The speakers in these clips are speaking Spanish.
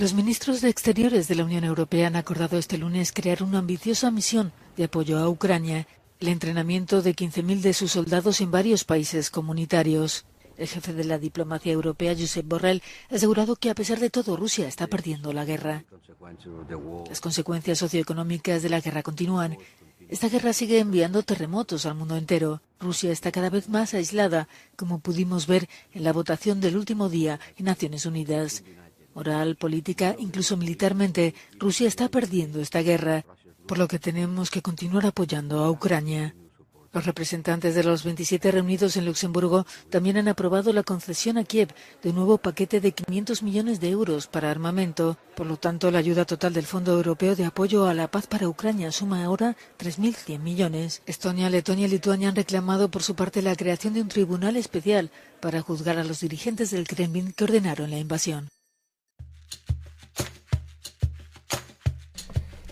Los ministros de Exteriores de la Unión Europea han acordado este lunes crear una ambiciosa misión de apoyo a Ucrania, el entrenamiento de 15.000 de sus soldados en varios países comunitarios. El jefe de la diplomacia europea, Josep Borrell, ha asegurado que a pesar de todo Rusia está perdiendo la guerra. Las consecuencias socioeconómicas de la guerra continúan. Esta guerra sigue enviando terremotos al mundo entero. Rusia está cada vez más aislada, como pudimos ver en la votación del último día en Naciones Unidas. Moral, política, incluso militarmente, Rusia está perdiendo esta guerra, por lo que tenemos que continuar apoyando a Ucrania. Los representantes de los 27 reunidos en Luxemburgo también han aprobado la concesión a Kiev de un nuevo paquete de 500 millones de euros para armamento. Por lo tanto, la ayuda total del Fondo Europeo de Apoyo a la Paz para Ucrania suma ahora 3.100 millones. Estonia, Letonia y Lituania han reclamado por su parte la creación de un tribunal especial para juzgar a los dirigentes del Kremlin que ordenaron la invasión.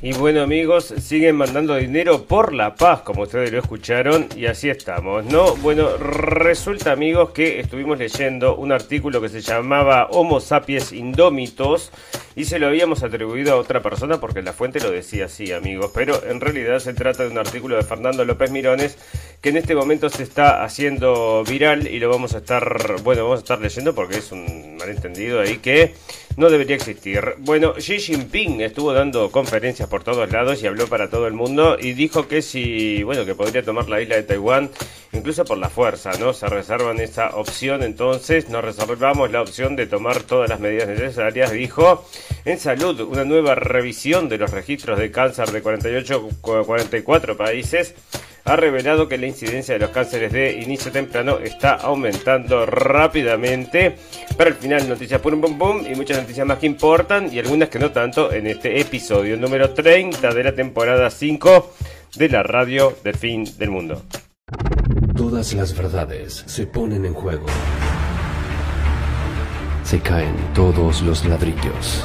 Y bueno amigos, siguen mandando dinero por la paz, como ustedes lo escucharon, y así estamos, ¿no? Bueno, resulta amigos que estuvimos leyendo un artículo que se llamaba Homo sapiens indómitos y se lo habíamos atribuido a otra persona porque la fuente lo decía así amigos, pero en realidad se trata de un artículo de Fernando López Mirones que en este momento se está haciendo viral y lo vamos a estar, bueno, vamos a estar leyendo porque es un malentendido ahí que no debería existir. Bueno, Xi Jinping estuvo dando conferencias por todos lados y habló para todo el mundo y dijo que si, bueno, que podría tomar la isla de Taiwán incluso por la fuerza, ¿no? Se reservan esa opción, entonces nos reservamos la opción de tomar todas las medidas necesarias, dijo. En salud, una nueva revisión de los registros de cáncer de 48 44 países ha revelado que la incidencia de los cánceres de inicio temprano está aumentando rápidamente. Para el final, noticias pum pum pum y muchas noticias más que importan y algunas que no tanto en este episodio número 30 de la temporada 5 de la radio del fin del mundo. Todas las verdades se ponen en juego. Se caen todos los ladrillos.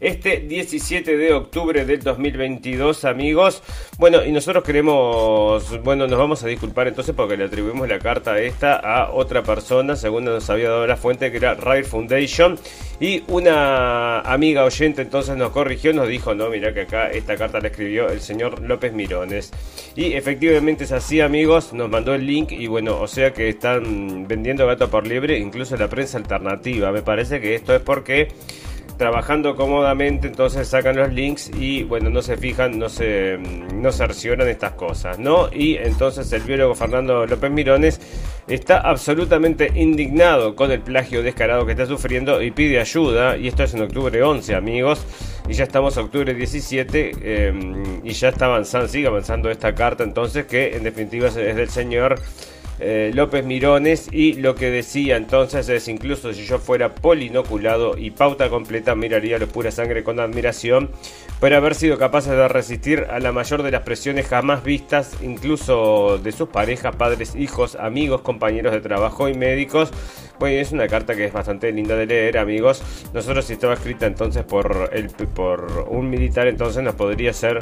este 17 de octubre del 2022, amigos. Bueno, y nosotros queremos, bueno, nos vamos a disculpar entonces porque le atribuimos la carta esta a otra persona, según nos había dado la fuente, que era Rare Foundation. Y una amiga oyente entonces nos corrigió, nos dijo, no, mira que acá esta carta la escribió el señor López Mirones. Y efectivamente es así, amigos, nos mandó el link y bueno, o sea que están vendiendo gato por libre, incluso la prensa alternativa. Me parece que esto es porque trabajando cómodamente, entonces sacan los links y bueno, no se fijan, no se, no estas cosas, ¿no? Y entonces el biólogo Fernando López Mirones está absolutamente indignado con el plagio descarado que está sufriendo y pide ayuda, y esto es en octubre 11, amigos, y ya estamos en octubre 17 eh, y ya está avanzando, sigue avanzando esta carta entonces que en definitiva es del señor eh, López Mirones y lo que decía entonces es incluso si yo fuera polinoculado y pauta completa miraría los pura sangre con admiración por haber sido capaces de resistir a la mayor de las presiones jamás vistas incluso de sus parejas, padres, hijos, amigos, compañeros de trabajo y médicos bueno, es una carta que es bastante linda de leer, amigos. Nosotros si estaba escrita entonces por, el, por un militar, entonces nos podría ser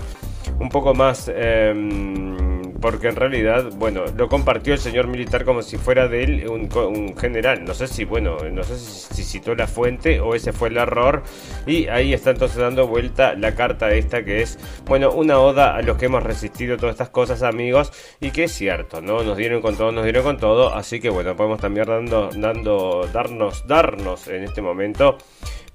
un poco más... Em, porque en realidad, bueno, lo compartió el señor militar como si fuera de él un, general. No sé si, bueno, no sé si, citó la fuente o ese fue el error. Y ahí está entonces dando vuelta la carta esta que es, bueno, una oda a los que hemos resistido todas estas cosas, amigos. Y que es cierto, ¿no? Nos dieron con todo, nos dieron con todo. Así que bueno, podemos también dando, dando, darnos, darnos en este momento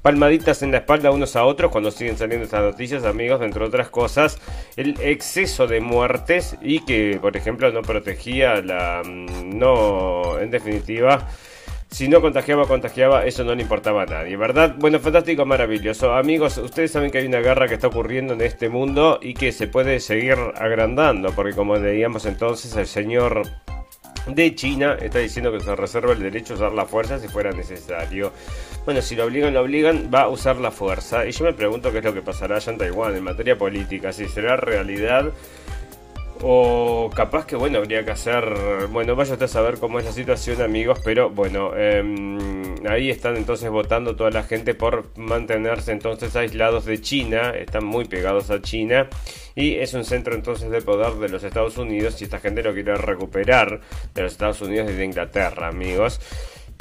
palmaditas en la espalda unos a otros cuando siguen saliendo estas noticias, amigos, entre otras cosas, el exceso de muertes y que, por ejemplo, no protegía la... Mm, no, en definitiva... Si no contagiaba, contagiaba, eso no le importaba a nadie, ¿verdad? Bueno, fantástico, maravilloso. Amigos, ustedes saben que hay una guerra que está ocurriendo en este mundo y que se puede seguir agrandando, porque como leíamos entonces, el señor de China está diciendo que se reserva el derecho a usar la fuerza si fuera necesario. Bueno, si lo obligan, lo obligan, va a usar la fuerza. Y yo me pregunto qué es lo que pasará allá en Taiwán en materia política, si será realidad o capaz que, bueno, habría que hacer. Bueno, vaya usted a saber cómo es la situación, amigos. Pero bueno, em, ahí están entonces votando toda la gente por mantenerse entonces aislados de China. Están muy pegados a China. Y es un centro entonces de poder de los Estados Unidos. Y esta gente lo quiere recuperar de los Estados Unidos y de Inglaterra, amigos.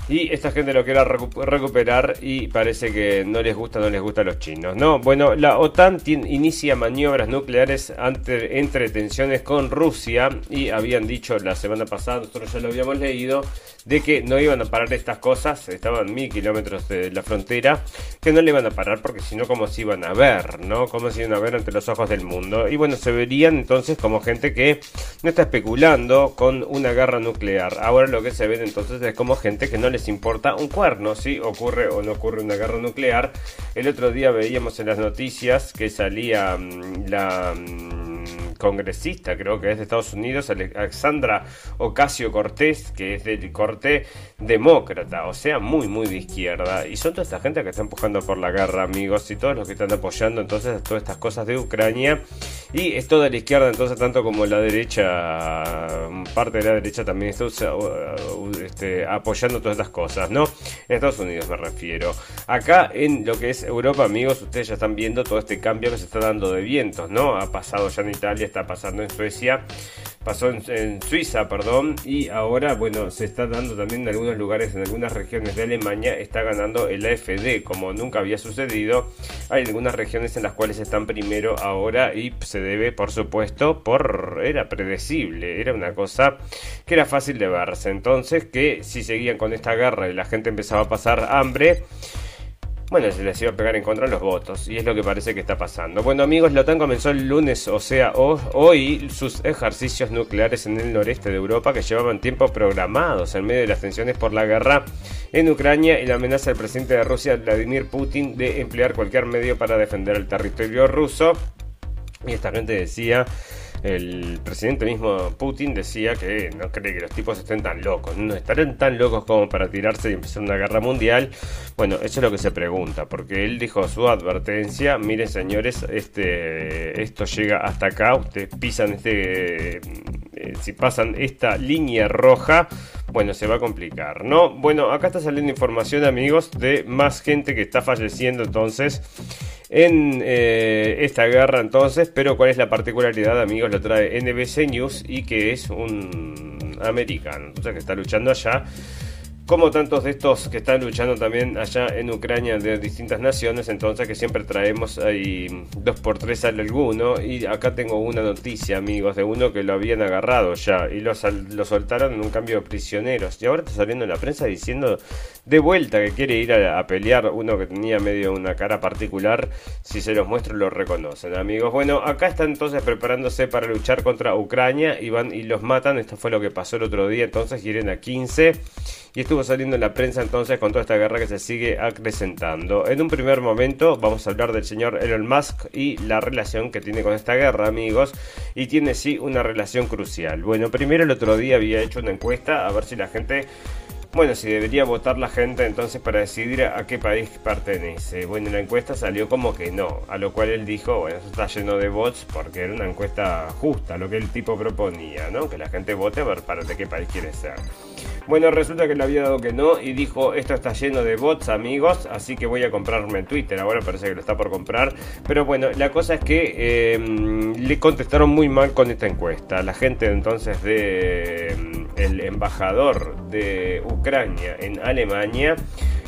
Y esta gente lo quiere recuperar y parece que no les gusta, no les gusta a los chinos. No, bueno, la OTAN inicia maniobras nucleares ante, entre tensiones con Rusia y habían dicho la semana pasada, nosotros ya lo habíamos leído, de que no iban a parar estas cosas, estaban mil kilómetros de la frontera, que no le iban a parar porque si no, ¿cómo se iban a ver? ¿No? ¿Cómo se iban a ver ante los ojos del mundo? Y bueno, se verían entonces como gente que no está especulando con una guerra nuclear. Ahora lo que se ve entonces es como gente que no les importa un cuerno si ocurre o no ocurre una guerra nuclear. El otro día veíamos en las noticias que salía mm, la mm, congresista, creo que es de Estados Unidos, Alexandra Ocasio Cortés, que es del corte demócrata, o sea, muy, muy de izquierda. Y son toda esta gente que está empujando por la guerra, amigos, y todos los que están apoyando entonces todas estas cosas de Ucrania. Y es toda la izquierda, entonces, tanto como la derecha, parte de la derecha también está este, apoyando todas estas cosas, ¿no? En Estados Unidos me refiero. Acá en lo que es Europa, amigos, ustedes ya están viendo todo este cambio que se está dando de vientos, ¿no? Ha pasado ya en Italia, está pasando en Suecia, pasó en, Suiza, perdón, y ahora, bueno, se está dando también en algunos lugares, en algunas regiones de Alemania, está ganando el AFD, como nunca había sucedido. Hay algunas regiones en las cuales están primero ahora y se debe, por supuesto, por... era predecible, era una cosa que era fácil de verse. Entonces, que si seguían con esta guerra y la gente empezaba a pasar hambre, bueno, se les iba a pegar en contra los votos, y es lo que parece que está pasando. Bueno, amigos, la OTAN comenzó el lunes, o sea, hoy, sus ejercicios nucleares en el noreste de Europa que llevaban tiempo programados en medio de las tensiones por la guerra en Ucrania y la amenaza del presidente de Rusia, Vladimir Putin, de emplear cualquier medio para defender el territorio ruso. Y esta gente decía el presidente mismo Putin decía que no cree que los tipos estén tan locos, no estarán tan locos como para tirarse y empezar una guerra mundial. Bueno, eso es lo que se pregunta, porque él dijo su advertencia, miren señores, este esto llega hasta acá, ustedes pisan este eh, si pasan esta línea roja, bueno, se va a complicar, ¿no? Bueno, acá está saliendo información, amigos, de más gente que está falleciendo entonces en eh, esta guerra entonces, pero cuál es la particularidad, amigos, lo trae NBC News y que es un americano, entonces que está luchando allá como tantos de estos que están luchando también allá en Ucrania de distintas naciones, entonces que siempre traemos ahí dos por tres sale alguno. Y acá tengo una noticia amigos de uno que lo habían agarrado ya y lo, lo soltaron en un cambio de prisioneros. Y ahora está saliendo en la prensa diciendo de vuelta que quiere ir a, pelear uno que tenía medio una cara particular, si se los muestro lo reconocen amigos. Bueno, acá están entonces preparándose para luchar contra Ucrania y van y los matan, esto fue lo que pasó el otro día, entonces quieren a 15 y estuvo saliendo en la prensa entonces con toda esta guerra que se sigue acrecentando. En un primer momento vamos a hablar del señor Elon Musk y la relación que tiene con esta guerra, amigos, y tiene sí una relación crucial. Bueno, primero el otro día había hecho una encuesta a ver si la gente bueno, si debería votar la gente entonces para decidir a qué país pertenece. Bueno, la encuesta salió como que no, a lo cual él dijo, bueno, eso está lleno de bots porque era una encuesta justa, lo que el tipo proponía, ¿no? Que la gente vote a ver para de qué país quiere ser. Bueno, resulta que le había dado que no y dijo, esto está lleno de bots, amigos, así que voy a comprarme Twitter. Ahora parece que lo está por comprar. Pero bueno, la cosa es que em, le contestaron muy mal con esta encuesta. La gente entonces de em, el embajador de Ucrania en Alemania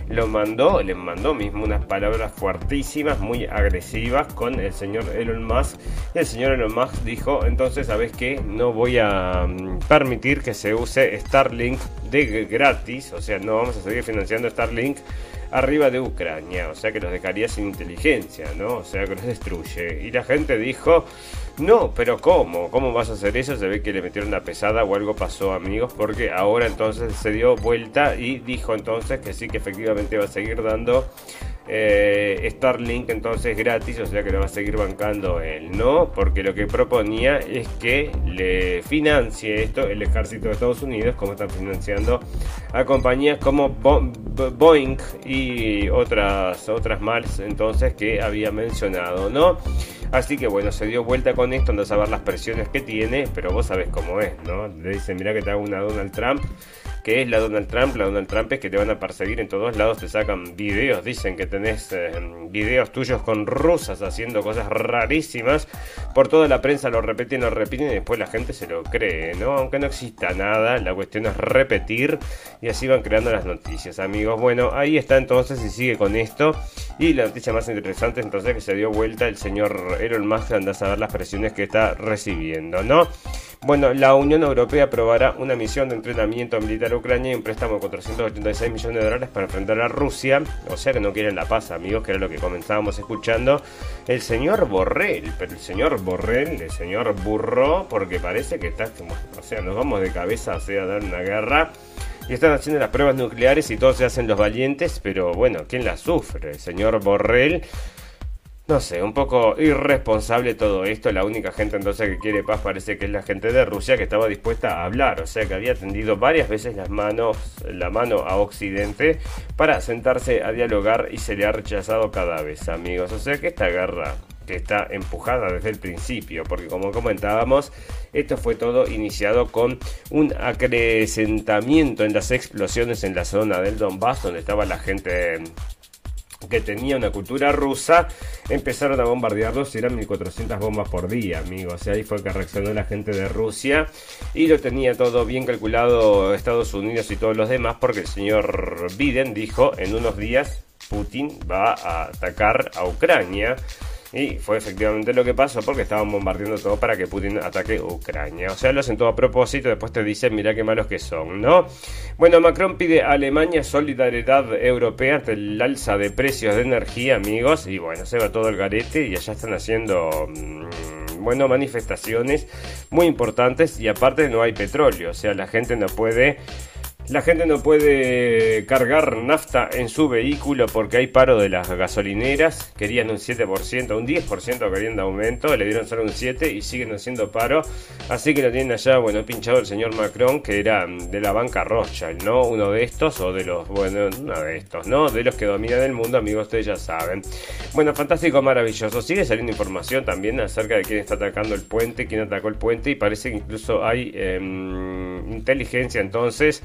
lo mandó, le mandó mismo unas palabras fuertísimas, muy agresivas con el señor Elon Musk. El señor Elon Musk dijo, entonces, ¿sabes qué? No voy a mm, permitir que se use Starlink de gratis, o sea, no vamos a seguir financiando Starlink arriba de Ucrania, o sea que los dejaría sin inteligencia, ¿no? O sea que los destruye. Y la gente dijo, no, pero ¿cómo? ¿Cómo vas a hacer eso? Se ve que le metieron una pesada o algo pasó, amigos, porque ahora entonces se dio vuelta y dijo entonces que sí, que efectivamente va a seguir dando eh, Starlink entonces gratis, o sea que lo va a seguir bancando él, ¿no? Porque lo que proponía es que le financie esto el ejército de Estados Unidos, como están financiando a compañías como Boeing y otras, otras más entonces que había mencionado, ¿no? Así que bueno, se dio vuelta con esto, andas a ver las presiones que tiene, pero vos sabés cómo es, ¿no? Le dicen, mira que te hago una Donald Trump que es la Donald Trump. La Donald Trump es que te van a perseguir en todos lados, te sacan videos, dicen que tenés eh, videos tuyos con rusas haciendo cosas rarísimas. Por toda la prensa lo repiten, lo repiten y después la gente se lo cree, ¿no? Aunque no exista nada, la cuestión es repetir y así van creando las noticias, amigos. Bueno, ahí está entonces y sigue con esto. Y la noticia más interesante entonces que se dio vuelta el señor Elon Musk, anda a saber las presiones que está recibiendo, ¿no? Bueno, la Unión Europea aprobará una misión de entrenamiento militar a Ucrania y un préstamo de 486 millones de dólares para enfrentar a Rusia. O sea que no quieren la paz, amigos, que era lo que comenzábamos escuchando. El señor Borrell, pero el señor Borrell, el señor Burro, porque parece que está o sea, nos vamos de cabeza, o sea, a dar una guerra. Y están haciendo las pruebas nucleares y todos se hacen los valientes, pero bueno, ¿quién las sufre? El señor Borrell no sé, un poco irresponsable todo esto. La única gente entonces que quiere paz parece que es la gente de Rusia que estaba dispuesta a hablar, o sea que había tendido varias veces las manos, la mano a Occidente para sentarse a dialogar y se le ha rechazado cada vez, amigos. O sea que esta guerra que está empujada desde el principio, porque como comentábamos, esto fue todo iniciado con un acrecentamiento en las explosiones en la zona del Donbass, donde estaba la gente que tenía una cultura rusa, empezaron a bombardearlos y eran 1400 bombas por día, amigos. Ahí fue que reaccionó la gente de Rusia y lo tenía todo bien calculado Estados Unidos y todos los demás porque el señor Biden dijo en unos días Putin va a atacar a Ucrania. Y fue efectivamente lo que pasó porque estaban bombardeando todo para que Putin ataque Ucrania. O sea, lo hacen todo a propósito, después te dicen, mira qué malos que son, ¿no? Bueno, Macron pide a Alemania solidaridad europea ante el alza de precios de energía, amigos. Y bueno, se va todo el garete y allá están haciendo... Mm, bueno, manifestaciones muy importantes y aparte no hay petróleo, o sea, la gente no puede la gente no puede cargar nafta en su vehículo porque hay paro de las gasolineras. Querían un 7%, un 10% querían de aumento, le dieron solo un 7% y siguen haciendo paro. Así que lo tienen allá, bueno, pinchado el señor Macron, que era de la banca Rothschild, ¿no? Uno de estos, o de los, bueno, uno de estos, ¿no? De los que dominan el mundo, amigos, ustedes ya saben. Bueno, fantástico, maravilloso. Sigue saliendo información también acerca de quién está atacando el puente, quién atacó el puente, y parece que incluso hay em, inteligencia entonces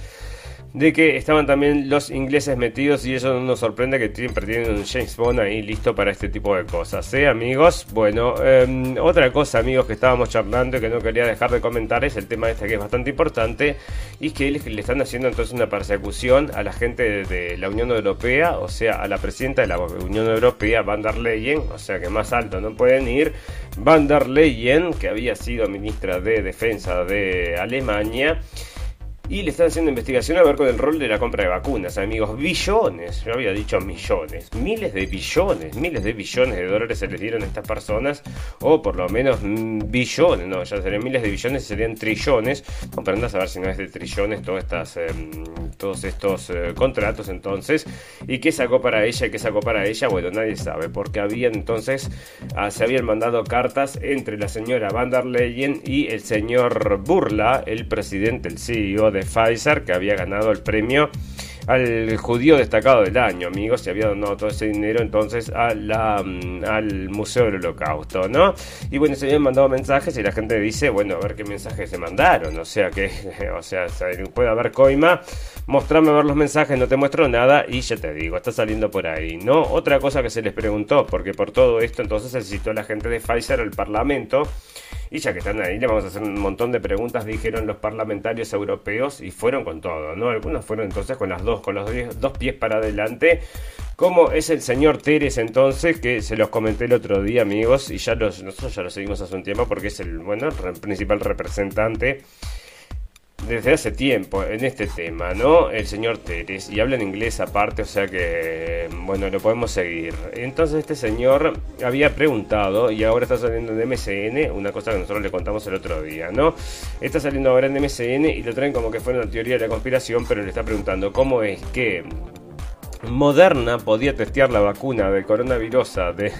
de que estaban también los ingleses metidos y eso no nos sorprende que siempre tienen un James Bond ahí listo para este tipo de cosas, ¿eh, amigos? Bueno, em, otra cosa, amigos, que estábamos charlando y que no quería dejar de comentar es el tema este que es bastante importante y que le están haciendo entonces una persecución a la gente de la Unión Europea, o sea, a la presidenta de la Unión Europea, Van der Leyen, o sea que más alto no pueden ir, Van der Leyen, que había sido ministra de Defensa de Alemania, y le están haciendo investigación a ver con el rol de la compra de vacunas, amigos. Billones, yo había dicho millones, miles de billones, miles de billones de dólares se les dieron a estas personas, o por lo menos billones, no, ya serían miles de billones, serían trillones. Comprendas a ver si no es de trillones todas estas, em, todos estos eh, contratos entonces. ¿Y qué sacó para ella qué sacó para ella? Bueno, nadie sabe, porque habían entonces, ah, se habían mandado cartas entre la señora Van der Leyen y el señor Burla, el presidente, el CEO de de Pfizer que había ganado el premio al judío destacado del año, amigos, se había donado todo ese dinero entonces a mm, al Museo del Holocausto, ¿no? Y bueno, se habían mandado mensajes y la gente dice, bueno, a ver qué mensajes se mandaron, o sea que, o sea, puede haber coima, mostrame ver los mensajes, no te muestro nada y ya te digo, está saliendo por ahí, ¿no? Otra cosa que se les preguntó, porque por todo esto entonces se citó a la gente de Pfizer al Parlamento y ya que están ahí, le vamos a hacer un montón de preguntas, dijeron los parlamentarios europeos, y fueron con todo, ¿no? Algunos fueron entonces con las dos, con los dos pies para adelante. Como es el señor Teres entonces, que se los comenté el otro día, amigos, y ya los, nosotros ya lo seguimos hace un tiempo porque es el, bueno, el principal representante desde hace tiempo en este tema, ¿no? El señor Teres, y habla en inglés aparte, o sea que, bueno, lo podemos seguir. Entonces este señor había preguntado, y ahora está saliendo en MCN, una cosa que nosotros le contamos el otro día, ¿no? Está saliendo ahora en MCN y lo traen como que fuera una teoría de la conspiración, pero le está preguntando cómo es que Moderna podía testear la vacuna de coronavirus de,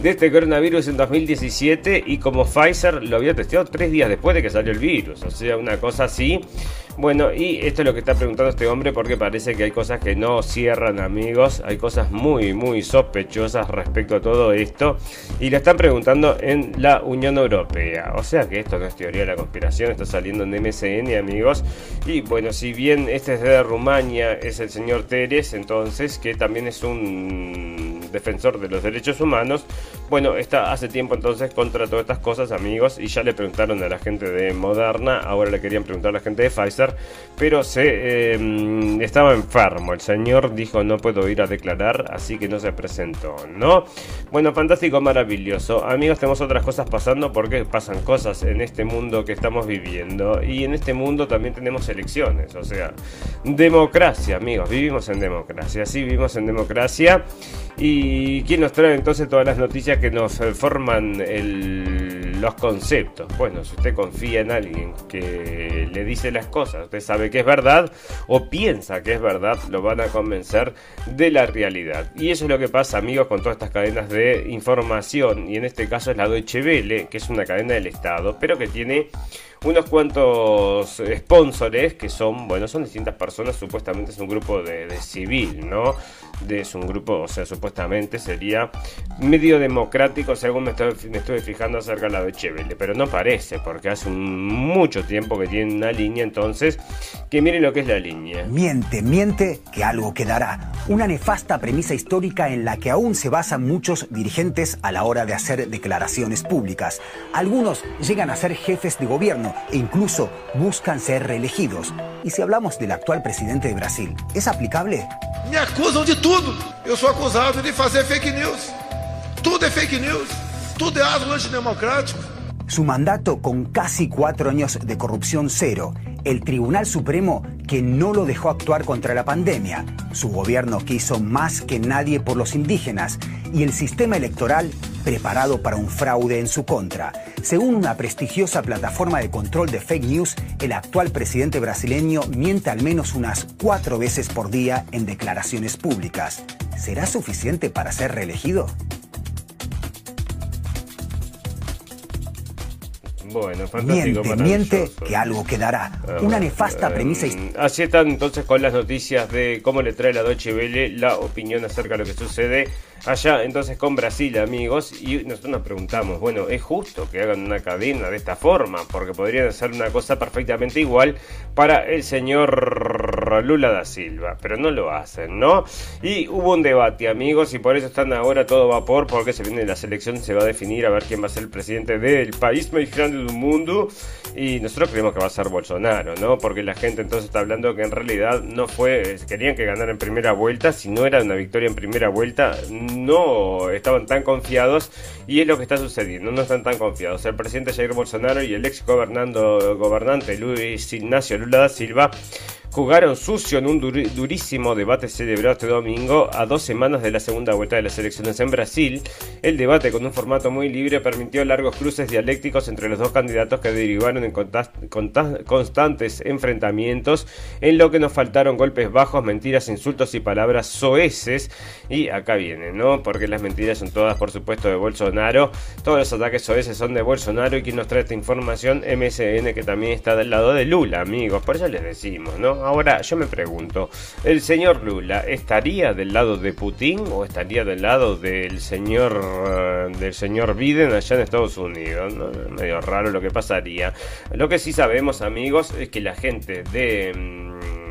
de este coronavirus en 2017 y como Pfizer lo había testeado tres días después de que salió el virus. O sea, una cosa así. Bueno, y esto es lo que está preguntando este hombre porque parece que hay cosas que no cierran amigos, hay cosas muy, muy sospechosas respecto a todo esto y le están preguntando en la Unión Europea. O sea que esto no es teoría de la conspiración, está saliendo en MSN amigos. Y bueno, si bien este es de Rumania, es el señor Teres, entonces que también es un defensor de los derechos humanos, bueno, está hace tiempo entonces contra todas estas cosas, amigos, y ya le preguntaron a la gente de Moderna, ahora le querían preguntar a la gente de Pfizer, pero se em, estaba enfermo. El señor dijo no puedo ir a declarar, así que no se presentó, ¿no? Bueno, fantástico, maravilloso. Amigos, tenemos otras cosas pasando porque pasan cosas en este mundo que estamos viviendo. Y en este mundo también tenemos elecciones, o sea, democracia, amigos, vivimos en democracia, sí, vivimos en democracia. ¿Y quién nos trae entonces todas las noticias que nos eh, forman los conceptos? Bueno, si usted confía en alguien que le dice las cosas, usted sabe que es verdad o piensa que es verdad, lo van a convencer de la realidad. Y eso es lo que pasa, amigos, con todas estas cadenas de información. Y en este caso es la Deutsche Welle, que es una cadena del Estado, pero que tiene unos cuantos sponsores que son, bueno, son distintas personas, supuestamente es un grupo de, de civil, ¿no? es un grupo, o sea, supuestamente sería medio democrático, según me estoy, me estoy fijando acerca de la de Chevelle, pero no parece, porque hace mucho tiempo que tiene una línea, entonces, que miren lo que es la línea. Miente, miente, que algo quedará. Una nefasta premisa histórica en la que aún se basan muchos dirigentes a la hora de hacer declaraciones públicas. Algunos llegan a ser jefes de gobierno e incluso buscan ser reelegidos. Y si hablamos del actual presidente de Brasil, ¿es aplicable? Me acusan de tudo. Eu sou acusado de fazer fake news. Tudo é fake news. É algo antidemocrático. Su mandato con casi cuatro años de corrupción cero, el Tribunal Supremo que no lo dejó actuar contra la pandemia, su gobierno que hizo más que nadie por los indígenas y el sistema electoral preparado para un fraude en su contra. Según una prestigiosa plataforma de control de fake news, el actual presidente brasileño miente al menos unas cuatro veces por día en declaraciones públicas. ¿Será suficiente para ser reelegido? Bueno, fantástico. Miente, miente que algo quedará. Ah, Una nefasta eh, premisa. Así están entonces con las noticias de cómo le trae la Deutsche Welle la opinión acerca de lo que sucede allá entonces con Brasil, amigos. Y nosotros nos preguntamos, bueno, ¿es justo que hagan una cadena de esta forma? Porque podrían hacer una cosa perfectamente igual para el señor Lula da Silva, pero no lo hacen, ¿no? Y hubo un debate, amigos, y por eso están ahora todo vapor, porque se viene la selección, se va a definir a ver quién va a ser el presidente del país más grande del mundo. Y nosotros creemos que va a ser Bolsonaro, ¿no? Porque la gente entonces está hablando que en realidad no fue, querían que ganara en primera vuelta, si no era una victoria en primera vuelta, no estaban tan confiados y es lo que está sucediendo, no están tan confiados. El presidente Jair Bolsonaro y el ex gobernando, gobernante Luis Ignacio Lula da Silva jugaron sucio en un durísimo debate celebrado este domingo a dos semanas de la segunda vuelta de las elecciones en Brasil. El debate con un formato muy libre permitió largos cruces dialécticos entre los dos candidatos que derivaron en constantes enfrentamientos en lo que nos faltaron golpes bajos, mentiras, insultos y palabras soeces. Y acá viene, ¿no? Porque las mentiras son todas, por supuesto, de Bolsonaro. Todos los ataques soeces son de Bolsonaro y quien nos trae esta información, MSN, que también está del lado de Lula, amigos. Por eso les decimos, ¿no? Ahora, yo me pregunto, ¿el señor Lula estaría del lado de Putin o estaría del lado del señor eh, del señor Biden allá en Estados Unidos? Medio raro lo que pasaría. Lo que sí sabemos, amigos, es que la gente de mm,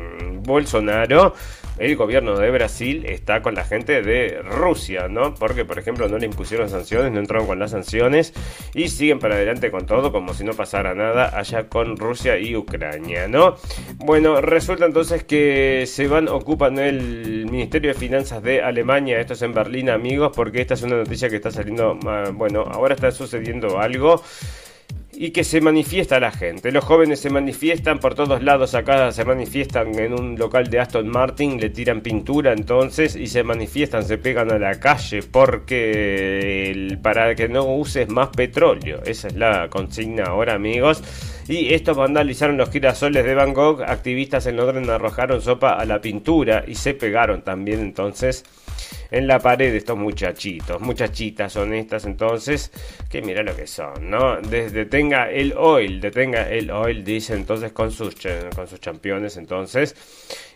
Bolsonaro el gobierno de Brasil está con la gente de Rusia, ¿no? Porque, por ejemplo, no le impusieron sanciones, no entraron con las sanciones y siguen para adelante con todo como si no pasara nada allá con Rusia y Ucrania, ¿no? Bueno, resulta entonces que se van, ocupan el Ministerio de Finanzas de Alemania, esto es en Berlín, amigos, porque esta es una noticia que está saliendo, ah, bueno, ahora está sucediendo algo y que se manifiesta la gente. Los jóvenes se manifiestan por todos lados, acá se manifiestan en un local de Aston Martin, le tiran pintura entonces y se manifiestan, se pegan a la calle porque para que no uses más petróleo. Esa es la consigna ahora amigos. Y estos vandalizaron los girasoles de Van Gogh. Activistas en Londres arrojaron sopa a la pintura y se pegaron también entonces en la pared de estos muchachitos, muchachitas honestas entonces, que mira lo que son, ¿no? Desde tenga el oil, detenga el oil, dice entonces con sus, con sus campeones entonces.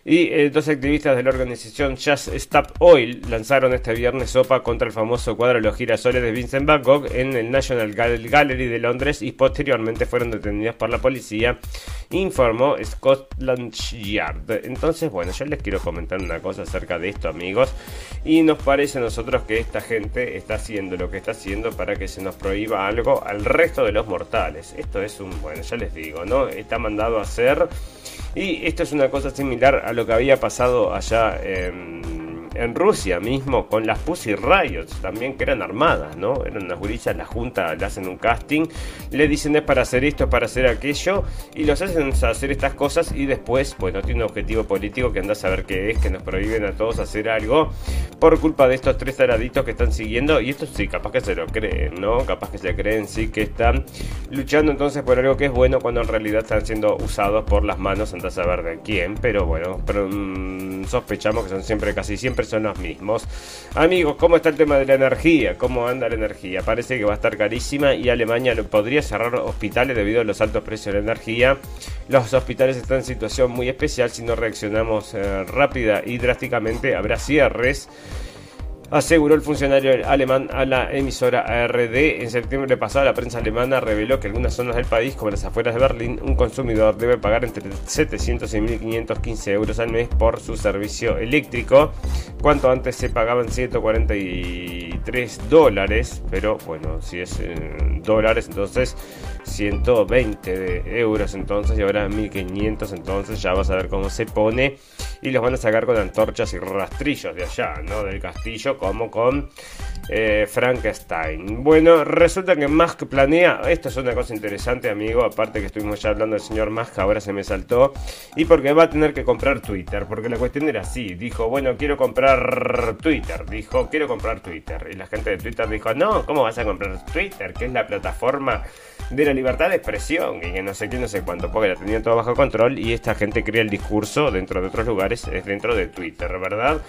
Y eh, dos activistas de la organización Just Stop Oil lanzaron este viernes sopa contra el famoso cuadro Los girasoles de Vincent Van Gogh en el National Gallery de Londres y posteriormente fueron detenidos por la policía, informó Scotland Yard. Entonces, bueno, yo les quiero comentar una cosa acerca de esto, amigos. Nos parece a nosotros que esta gente está haciendo lo que está haciendo para que se nos prohíba algo al resto de los mortales. Esto es un, bueno, ya les digo, ¿no? Está mandado a hacer. Y esto es una cosa similar a lo que había pasado allá en en Rusia mismo con las Pussy Riots también que eran armadas, ¿no? Eran unas gurillas, la junta le hacen un casting, le dicen es para hacer esto, es para hacer aquello y los hacen hacer estas cosas y después, pues no tiene un objetivo político que anda a saber qué es, que nos prohíben a todos hacer algo por culpa de estos tres taraditos que están siguiendo y estos sí, capaz que se lo creen, ¿no? Capaz que se creen, sí, que están luchando entonces por algo que es bueno cuando en realidad están siendo usados por las manos, anda a saber de quién, pero bueno, pero, mm, sospechamos que son siempre, casi siempre son los mismos. Amigos, ¿cómo está el tema de la energía? ¿Cómo anda la energía? Parece que va a estar carísima y Alemania podría cerrar hospitales debido a los altos precios de la energía. Los hospitales están en situación muy especial. Si no reaccionamos eh, rápida y drásticamente, habrá cierres aseguró el funcionario alemán a la emisora ARD. En septiembre pasado, la prensa alemana reveló que en algunas zonas del país, como las afueras de Berlín, un consumidor debe pagar entre 700 y 1.515 euros al mes por su servicio eléctrico, cuanto antes se pagaban 143 dólares, pero bueno, si es dólares, entonces 120 euros entonces y ahora 1500 entonces ya vas a ver cómo se pone y los van a sacar con antorchas y rastrillos de allá, ¿no? Del castillo como con eh, Frankenstein. Bueno, resulta que Musk planea, esto es una cosa interesante amigo, aparte que estuvimos ya hablando del señor Musk, ahora se me saltó, y porque va a tener que comprar Twitter, porque la cuestión era así, dijo, bueno, quiero comprar Twitter, dijo, quiero comprar Twitter, y la gente de Twitter dijo, no, ¿cómo vas a comprar Twitter? Que es la plataforma de la libertad de expresión y que no sé qué, no sé cuánto, porque la tenían todo bajo control y esta gente crea el discurso dentro de otros lugares, es dentro de Twitter, ¿verdad?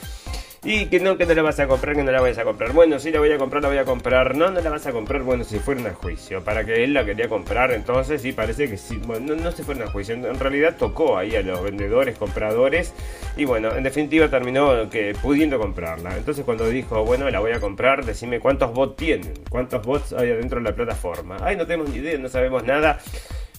Y que no, que no la vas a comprar, que no la vayas a comprar. Bueno, si la voy a comprar, la voy a comprar. No, no la vas a comprar, bueno, si fuera a juicio. Para que él la quería comprar, entonces sí, parece que sí. Bueno, no, se fueron a juicio. En realidad tocó ahí a los vendedores, compradores. Y bueno, en definitiva terminó que pudiendo comprarla. Entonces cuando dijo, bueno, la voy a comprar, decime cuántos bots tienen. Cuántos bots hay adentro de la plataforma. Ay, no tenemos ni idea, no sabemos nada.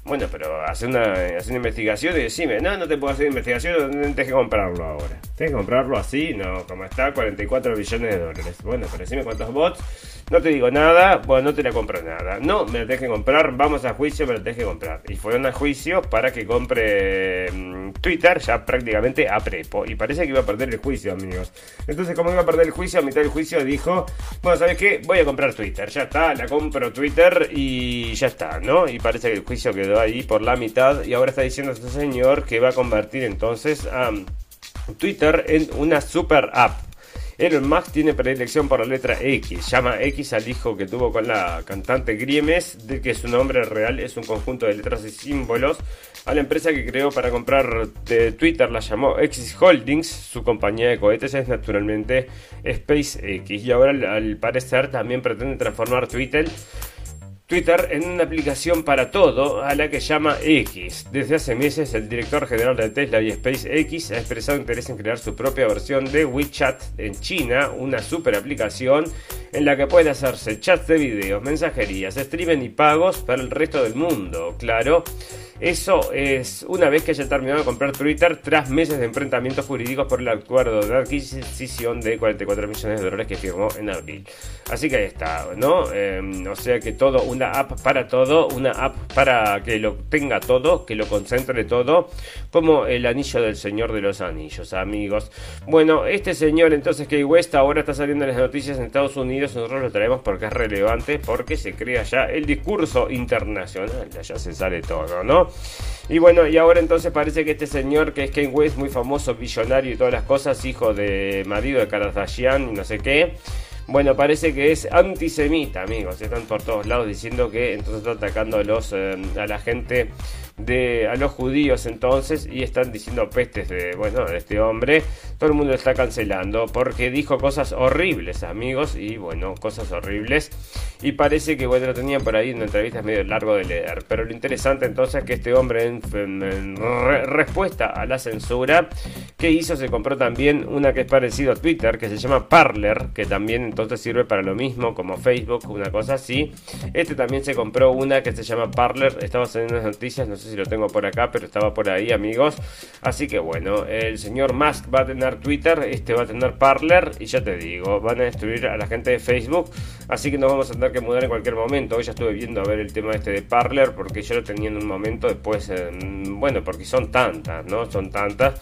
Bueno, pero hace una, hace una investigación y decime, no, no te puedo hacer investigación, tienes que comprarlo ahora. Tienes que comprarlo así, no, como está, 44 billones de dólares. Bueno, pero decime cuántos bots no te digo nada, bueno, no te la compro nada. No, me la tenés que comprar, vamos a juicio, me la tenés que comprar. Y fueron a juicio para que compre mm, Twitter ya prácticamente a prepo. Y parece que iba a perder el juicio, amigos. Entonces, como iba a perder el juicio, a mitad del juicio dijo, bueno, ¿sabes qué? Voy a comprar Twitter. Ya está, la compro Twitter y ya está, ¿no? Y parece que el juicio quedó ahí por la mitad. Y ahora está diciendo este señor que va a convertir entonces a Twitter en una super app. Elon Musk tiene predilección por la letra X. Llama X al hijo que tuvo con la cantante Griemes, de que su nombre real es un conjunto de letras y símbolos. A la empresa que creó para comprar Twitter la llamó X Holdings. Su compañía de cohetes es naturalmente SpaceX. Y ahora, al parecer, también pretende transformar Twitter Twitter en una aplicación para todo a la que llama X. Desde hace meses el director general de Tesla y SpaceX ha expresado interés en crear su propia versión de WeChat en China, una super aplicación en la que puede hacerse chats de videos, mensajerías, streaming y pagos para el resto del mundo. Claro, eso es una vez que haya terminado de comprar Twitter tras meses de enfrentamientos jurídicos por el acuerdo de adquisición de 44 millones de dólares que firmó en abril. Así que ahí está, ¿no? Em, o sea que todo, una app para todo, una app para que lo tenga todo, que lo concentre todo, como el anillo del Señor de los Anillos, amigos. Bueno, este señor entonces que West ahora está saliendo en las noticias en Estados Unidos, nosotros lo traemos porque es relevante, porque se crea ya el discurso internacional, ya se sale todo, ¿no? Y bueno, y ahora entonces parece que este señor que es Kane West, muy famoso, billonario y todas las cosas, hijo de marido de Kardashian y no sé qué, Bueno, parece que es antisemita, amigos. Están por todos lados diciendo que entonces está atacando a, los, eh, a la gente de a los judíos entonces y están diciendo pestes de bueno de este hombre. Todo el mundo está cancelando porque dijo cosas horribles amigos y bueno cosas horribles. Y parece que bueno lo tenían por ahí en una entrevista medio largo de leer. Pero lo interesante entonces es que este hombre en, respuesta a la censura que hizo se compró también una que es parecido a Twitter que se llama Parler que también entonces sirve para lo mismo como Facebook una cosa así. Este también se compró una que se llama Parler. Estamos en unas noticias no sé si lo tengo por acá, pero estaba por ahí, amigos. Así que bueno, el señor Musk va a tener Twitter, este va a tener Parler, y ya te digo, van a destruir a la gente de Facebook. Así que nos vamos a tener que mudar en cualquier momento. Hoy ya estuve viendo a ver el tema este de Parler, porque yo lo tenía en un momento después, bueno, porque son tantas, ¿no? Son tantas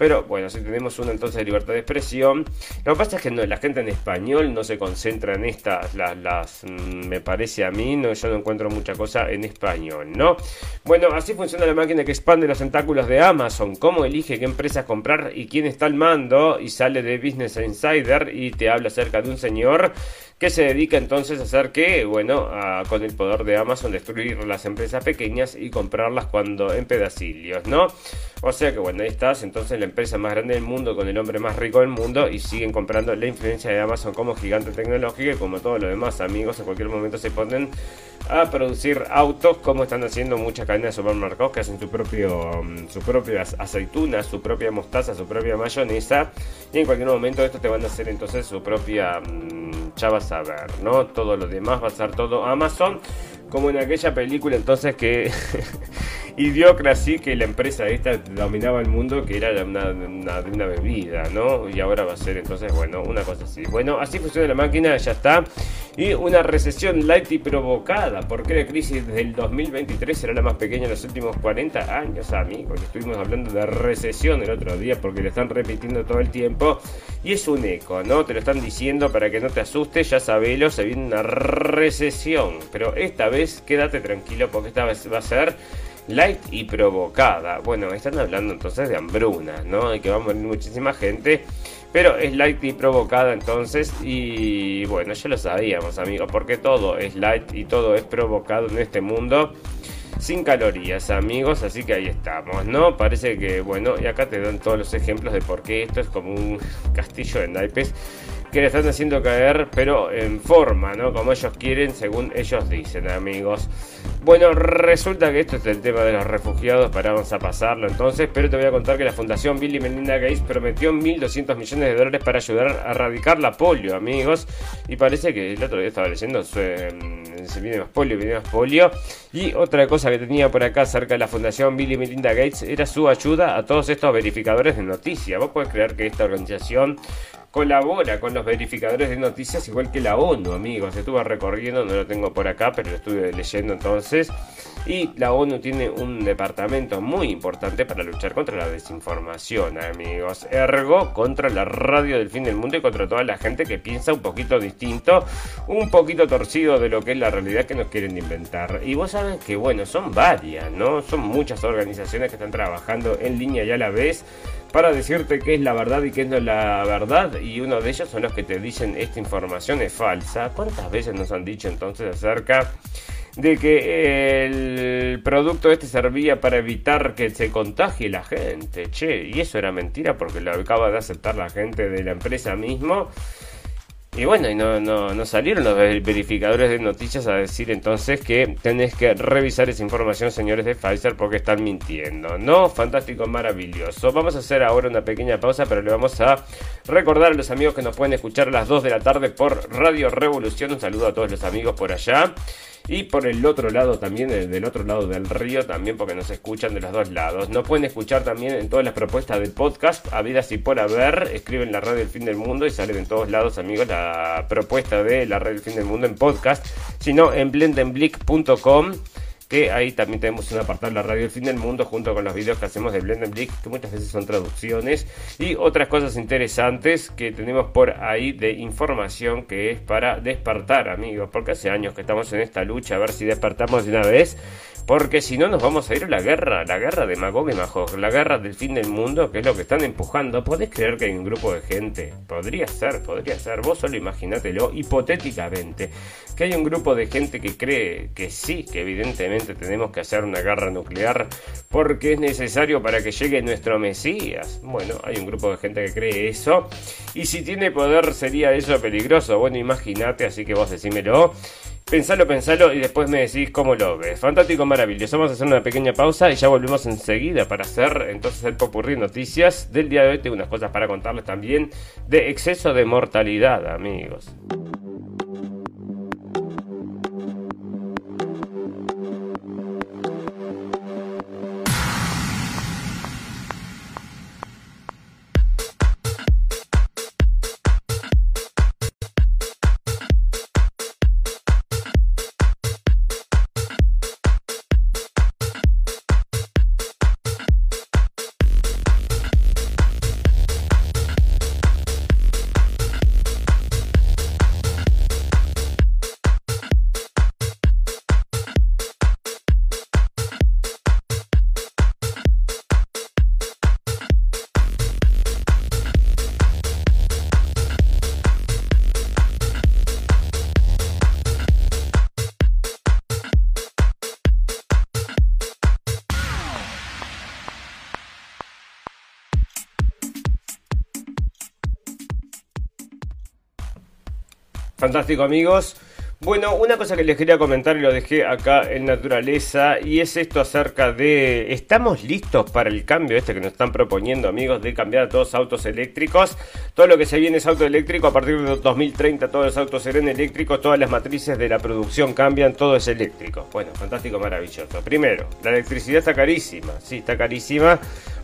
pero bueno, si tenemos una entonces de libertad de expresión, lo que pasa es que no, la gente en español no se concentra en estas, las, las mm, me parece a mí, no, yo no encuentro mucha cosa en español, ¿no? Bueno, así funciona la máquina que expande los tentáculos de Amazon, cómo elige qué empresas comprar y quién está al mando, y sale de Business Insider y te habla acerca de un señor que se dedica entonces a hacer que, bueno, con el poder de Amazon destruir las empresas pequeñas y comprarlas cuando en pedacillos, ¿no? O sea que bueno, ahí estás, entonces la empresa más grande del mundo con el hombre más rico del mundo y siguen comprando la influencia de Amazon como gigante tecnológico y como todo lo demás amigos, en cualquier momento se ponen a producir autos como están haciendo muchas cadenas de supermercados que hacen su propio mm, sus propias aceitunas, su propia mostaza, su propia mayonesa y en cualquier momento esto te van a hacer entonces su propia mm, ya vas a ver, ¿no? Todo lo demás va a ser todo Amazon como en aquella película entonces que Idiocracy, que la empresa esta dominaba el mundo, que era una, una, una, bebida, ¿no? Y ahora va a ser entonces, bueno, una cosa así. Bueno, así funciona la máquina, ya está. Y una recesión light y provocada. porque la crisis del 2023 será la más pequeña en los últimos 40 años, amigos? Estuvimos hablando de recesión el otro día porque lo están repitiendo todo el tiempo. Y es un eco, ¿no? Te lo están diciendo para que no te asustes, ya sabelo, se viene una recesión. Pero esta vez quédate tranquilo porque esta vez va a ser light y provocada. Bueno, están hablando entonces de hambruna, ¿no? De que va a morir muchísima gente. Pero es light y provocada entonces y bueno, ya lo sabíamos amigos, porque todo es light y todo es provocado en este mundo sin calorías amigos, así que ahí estamos, ¿no? Parece que bueno, y acá te dan todos los ejemplos de por qué esto es como un castillo de naipes que le están haciendo caer, pero en forma, ¿no? Como ellos quieren, según ellos dicen, amigos. Bueno, resulta que esto es el tema de los refugiados, para a pasarlo entonces, pero te voy a contar que la Fundación Bill y Melinda Gates prometió 1.200 millones de dólares para ayudar a erradicar la polio, amigos. Y parece que el otro día estaba leyendo, se, se viene más polio, viene más polio. Y otra cosa que tenía por acá cerca de la Fundación Bill y Melinda Gates era su ayuda a todos estos verificadores de noticias. Vos podés creer que esta organización colabora con los verificadores de noticias igual que la ONU, amigos. Estuve recorriendo, no lo tengo por acá, pero lo estuve leyendo entonces. Y la ONU tiene un departamento muy importante para luchar contra la desinformación, amigos. Ergo, contra la radio del fin del mundo y contra toda la gente que piensa un poquito distinto, un poquito torcido de lo que es la realidad que nos quieren inventar. Y vos sabés que, bueno, son varias, ¿no? Son muchas organizaciones que están trabajando en línea ya a la vez para decirte qué es la verdad y qué no es la verdad. Y uno de ellos son los que te dicen esta información es falsa. ¿Cuántas veces nos han dicho entonces acerca de que el producto este servía para evitar que se contagie la gente? Che, y eso era mentira porque lo acaba de aceptar la gente de la empresa mismo. Y bueno, y no, no, no salieron los verificadores de noticias a decir entonces que tenés que revisar esa información, señores de Pfizer, porque están mintiendo. No, fantástico, maravilloso. Vamos a hacer ahora una pequeña pausa, pero le vamos a recordar a los amigos que nos pueden escuchar a las 2 de la tarde por Radio Revolución. Un saludo a todos los amigos por allá. Y por el otro lado también, del otro lado del río también, porque nos escuchan de los dos lados. Nos pueden escuchar también en todas las propuestas del podcast, habidas y por haber. Escriben la radio del fin del mundo y salen en todos lados, amigos, la propuesta de la radio del fin del mundo en podcast. sino en blendenblick.com que ahí también tenemos un apartado la radio El Fin del Mundo junto con los videos que hacemos de Blendenblick, que muchas veces son traducciones y otras cosas interesantes que tenemos por ahí de información que es para despertar, amigos, porque hace años que estamos en esta lucha a ver si despertamos de una vez porque si no nos vamos a ir a la guerra, la guerra de Magog y Magog, la guerra del fin del mundo, que es lo que están empujando. ¿Podés creer que hay un grupo de gente? Podría ser, podría ser. Vos solo imagínatelo hipotéticamente. Que hay un grupo de gente que cree que sí, que evidentemente tenemos que hacer una guerra nuclear porque es necesario para que llegue nuestro Mesías. Bueno, hay un grupo de gente que cree eso. Y si tiene poder sería eso peligroso. Bueno, imagínate, así que vos decímelo. Pensalo, pensalo y después me decís cómo lo ves. Fantástico, maravilloso. Vamos a hacer una pequeña pausa y ya volvemos enseguida para hacer entonces el popurrí noticias del día de hoy. Tengo unas cosas para contarles también de exceso de mortalidad, amigos. Fantástico amigos. Bueno, una cosa que les quería comentar y lo dejé acá en naturaleza y es esto acerca de ¿estamos listos para el cambio este que nos están proponiendo amigos de cambiar a todos autos eléctricos? Todo lo que se viene es auto eléctrico, a partir de 2030 todos los autos serán eléctricos, todas las matrices de la producción cambian, todo es eléctrico. Bueno, fantástico, maravilloso. Primero, la electricidad está carísima, sí, está carísima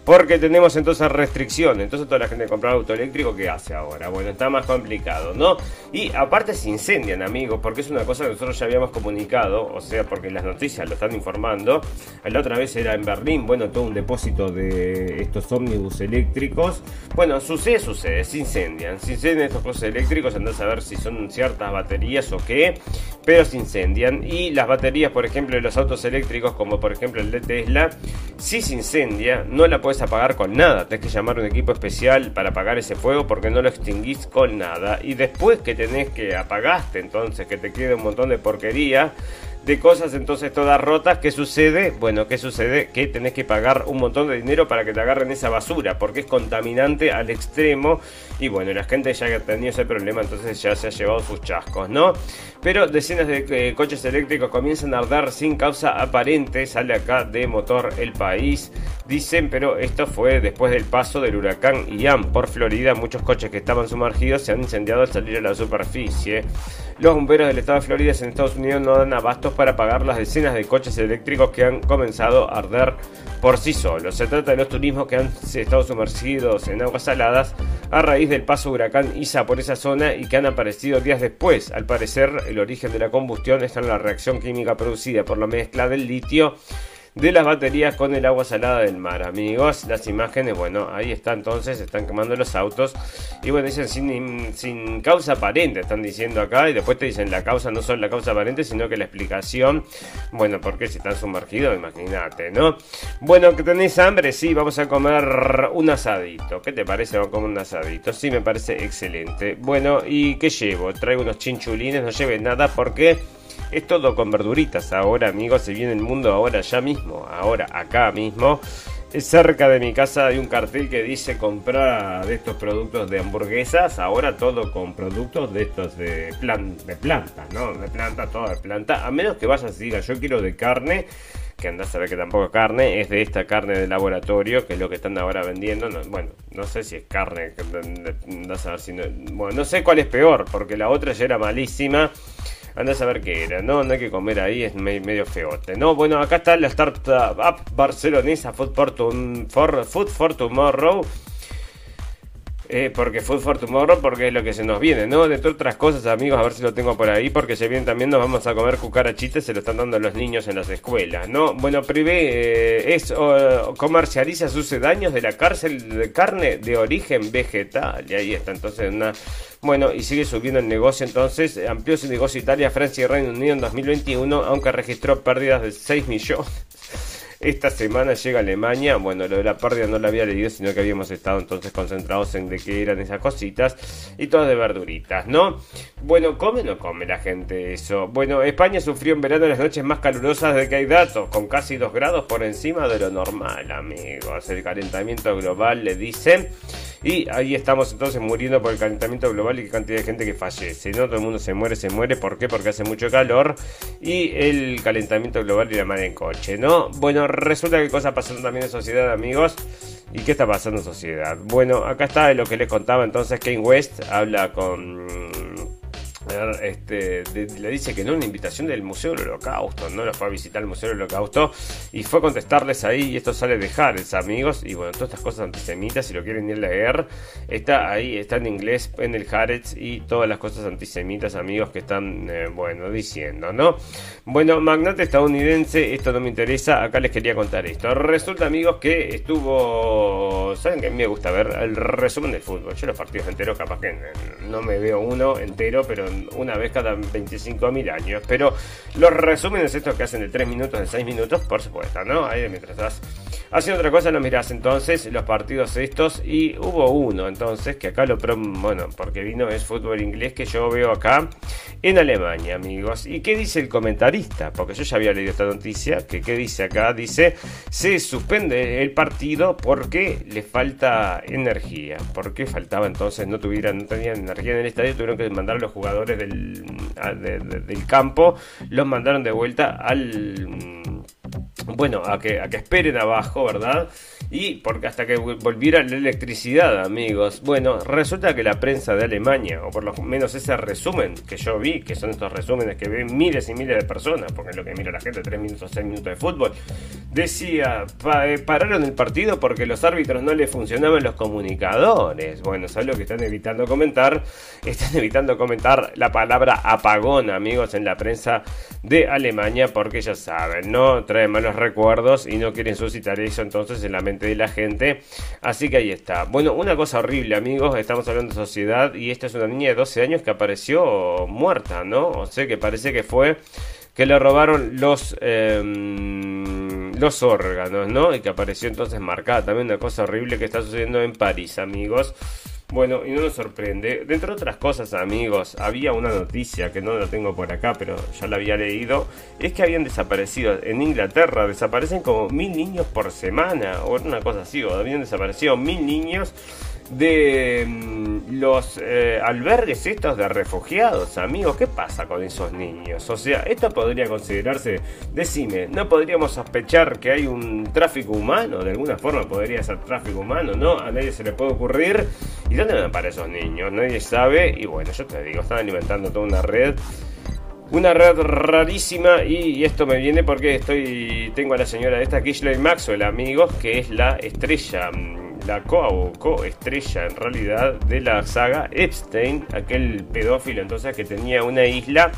porque tenemos entonces restricciones. Entonces toda la gente que compra auto eléctrico, ¿qué hace ahora? Bueno, está más complicado, ¿no? Y aparte se incendian, amigos, porque es una cosa que nosotros ya habíamos comunicado, o sea, porque las noticias lo están informando. La otra vez era en Berlín, bueno, todo un depósito de estos ómnibus eléctricos. Bueno, sucede, sucede, se incendian. Se incendian estos coches eléctricos, andás a ver si son ciertas baterías o qué, pero se incendian. Y las baterías, por ejemplo, de los autos eléctricos, como por ejemplo el de Tesla, si se incendia, no la puedes apagar con nada. Tenés que llamar a un equipo especial para apagar ese fuego porque no lo extinguís con nada. Y después que tenés que apagaste, entonces que te quede un montón de porquería de cosas entonces todas rotas. ¿Qué sucede? Bueno, ¿qué sucede? Que tenés que pagar un montón de dinero para que te agarren esa basura, porque es contaminante al extremo. Y bueno, la gente ya ha tenido ese problema, entonces ya se ha llevado sus chascos, ¿no? Pero decenas de eh, coches eléctricos comienzan a arder sin causa aparente. Sale acá de motor el país. Dicen, pero esto fue después del paso del huracán Ian por Florida. Muchos coches que estaban sumergidos se han incendiado al salir a la superficie. Los bomberos del estado de Florida en Estados Unidos no dan abastos para pagar las decenas de coches eléctricos que han comenzado a arder por sí solos. Se trata de los turismos que han estado sumergidos en aguas saladas a raíz del paso huracán Isa por esa zona y que han aparecido días después. Al parecer, el origen de la combustión está en la reacción química producida por la mezcla del litio de las baterías con el agua salada del mar, amigos. Las imágenes, bueno, ahí está entonces, están quemando los autos. Y bueno, dicen sin, causa aparente, están diciendo acá. Y después te dicen la causa, no solo la causa aparente, sino que la explicación. Bueno, porque si están sumergidos, imagínate, ¿no? Bueno, que tenéis hambre, sí, vamos a comer un asadito. ¿Qué te parece? Vamos a comer un asadito. Sí, me parece excelente. Bueno, ¿y qué llevo? Traigo unos chinchulines, no lleve nada porque es todo con verduritas. Ahora, amigos, se viene el mundo ahora, ya mismo. Ahora, acá mismo. Cerca de mi casa hay un cartel que dice comprar de estos productos de hamburguesas. Ahora todo con productos de estos de, plan, de planta, ¿no? De planta, todo de planta. A menos que vayas y digas, yo quiero de carne que andás a ver que tampoco es carne, es de esta carne de laboratorio, que es lo que están ahora vendiendo. bueno, no sé si es carne, andás a ver si no, bueno, no sé cuál es peor, porque la otra ya era malísima Anda a saber qué era, ¿no? No hay que comer ahí, es medio feote, ¿no? Bueno, acá está la startup barcelonesa Food for, Food for Tomorrow. Eh, porque Food for Tomorrow, porque es lo que se nos viene, ¿no? De otras cosas, amigos, a ver si lo tengo por ahí, porque se viene también, nos vamos a comer cucarachitas, se lo están dando los niños en las escuelas, ¿no? Bueno, Privé eh, es, comercializa sucedáneos de la cárcel de carne de origen vegetal, y ahí está, entonces. Bueno, y sigue subiendo el negocio, entonces, amplió su negocio Italia, Francia y Reino Unido en 2021, aunque registró pérdidas de 6 millones. Esta semana llega Alemania. Bueno, lo de la pérdida no lo había leído, sino que habíamos estado entonces concentrados en de qué eran esas cositas. Y todas de verduritas, ¿no? Bueno, ¿come o no come la gente eso? Bueno, España sufrió en verano las noches más calurosas de que hay datos, con casi 2 grados por encima de lo normal, amigos. El calentamiento global le dicen. Y ahí estamos entonces muriendo por el calentamiento global y qué cantidad de gente que fallece. No todo el mundo se muere, se muere. ¿Por qué? Porque hace mucho calor y el calentamiento global y la madre en coche, ¿no? Bueno, resulta que cosas pasan también en sociedad, amigos. ¿Y qué está pasando en sociedad? Bueno, acá está lo que les contaba entonces. Kane West habla con este, le dice que no una invitación del Museo del Holocausto, no lo fue a visitar el Museo del Holocausto y fue a contestarles ahí y esto sale de Harrods, amigos, y bueno, todas estas cosas antisemitas, si lo quieren ir a leer, está ahí, está en inglés en el Harrods y todas las cosas antisemitas, amigos, que están, eh, bueno, diciendo, ¿no? Bueno, magnate estadounidense, esto no me interesa, acá les quería contar esto. Resulta, amigos, que estuvo, ¿saben que a mí me gusta ver el resumen del fútbol? Yo los partidos enteros capaz que no me veo uno entero, pero una vez cada 25.000 años. Pero los resúmenes estos que hacen de 3 minutos, de 6 minutos, por supuesto, ¿no? Ahí mientras estás haciendo otra cosa, no mirás entonces los partidos estos. Y hubo uno entonces, que acá lo... Bueno, porque vino es fútbol inglés que yo veo acá en Alemania, amigos. ¿Y qué dice el comentarista? Porque yo ya había leído esta noticia, que qué dice acá, dice, se suspende el partido porque le falta energía. ¿Por qué faltaba entonces? No tuvieran, no tenían energía en el estadio, tuvieron que mandar a los jugadores del, del campo, los mandaron de vuelta al bueno, a que, a que esperen abajo, ¿verdad? Y porque hasta que volviera la electricidad, amigos. Bueno, resulta que la prensa de Alemania, o por lo menos ese resumen que yo vi, que son estos resúmenes que ven miles y miles de personas, porque es lo que mira la gente, 3 minutos, 6 minutos de fútbol, decía, eh, pararon el partido porque los árbitros no les funcionaban los comunicadores. Bueno, ¿sabes lo que están evitando comentar? Están evitando comentar la palabra apagón, amigos, en la prensa de Alemania, porque ya saben, no trae malos recuerdos y no quieren suscitar eso entonces en la mente de la gente. Así que ahí está. Bueno, una cosa horrible, amigos, estamos hablando de sociedad y esta es una niña de 12 años que apareció muerta, ¿no? O sea que parece que fue que le robaron los em, los órganos, ¿no? Y que apareció entonces marcada también una cosa horrible que está sucediendo en París, amigos. Bueno, y no nos sorprende. Dentro de otras cosas, amigos, había una noticia que no la tengo por acá, pero ya la había leído. Es que habían desaparecido en Inglaterra, desaparecen como mil niños por semana, o una cosa así, o habían desaparecido mil niños de mm, los eh, albergues estos de refugiados, amigos, ¿qué pasa con esos niños? O sea, esto podría considerarse, decime, ¿no podríamos sospechar que hay un tráfico humano? De alguna forma podría ser tráfico humano, ¿no? A nadie se le puede ocurrir. ¿Y dónde van para esos niños? Nadie sabe. Y bueno, yo te digo, están alimentando toda una red una red rarísima y, esto me viene porque estoy tengo a la señora esta Kishley Maxwell amigos que es la estrella mm, la co-estrella en realidad de la saga Epstein, aquel pedófilo entonces que tenía una isla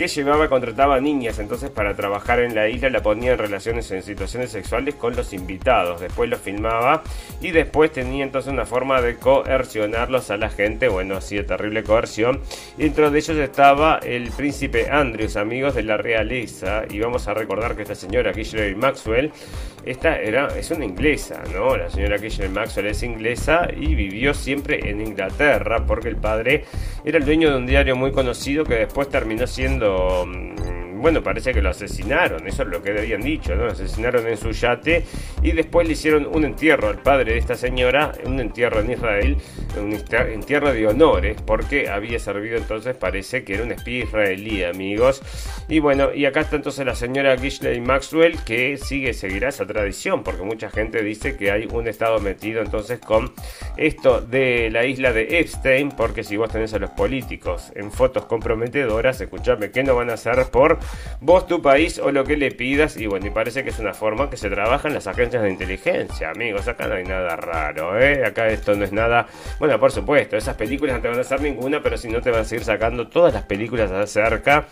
que llevaba, contrataba niñas entonces para trabajar en la isla, la ponía en relaciones en situaciones sexuales con los invitados, después los filmaba y después tenía entonces una forma de coercionarlos a la gente, bueno, de terrible coerción. Dentro de ellos estaba el príncipe Andrews, amigos de la realeza, y vamos a recordar que esta señora Kishley Maxwell, esta era, es una inglesa, ¿no? La señora Kishley Maxwell es inglesa y vivió siempre en Inglaterra porque el padre era el dueño de un diario muy conocido que después terminó siendo Mm, bueno, parece que lo asesinaron, eso es lo que habían dicho, ¿no? Lo asesinaron en su yate y después le hicieron un entierro al padre de esta señora, un entierro en Israel, un entierro de honores, porque había servido entonces, parece que era un espía israelí, amigos. Y bueno, y acá está entonces la señora Gishley Maxwell que sigue, seguirá esa tradición, porque mucha gente dice que hay un estado metido entonces con esto de la isla de Epstein, porque si vos tenés a los políticos en fotos comprometedoras, escuchame que no van a hacer por vos, tu país o lo que le pidas. Y bueno, y parece que es una forma que se trabaja en las agencias de inteligencia, amigos. Acá no hay nada raro, ¿eh? Acá esto no es nada Bueno, por supuesto, esas películas no te van a hacer ninguna, pero si no te van a seguir sacando todas las películas acerca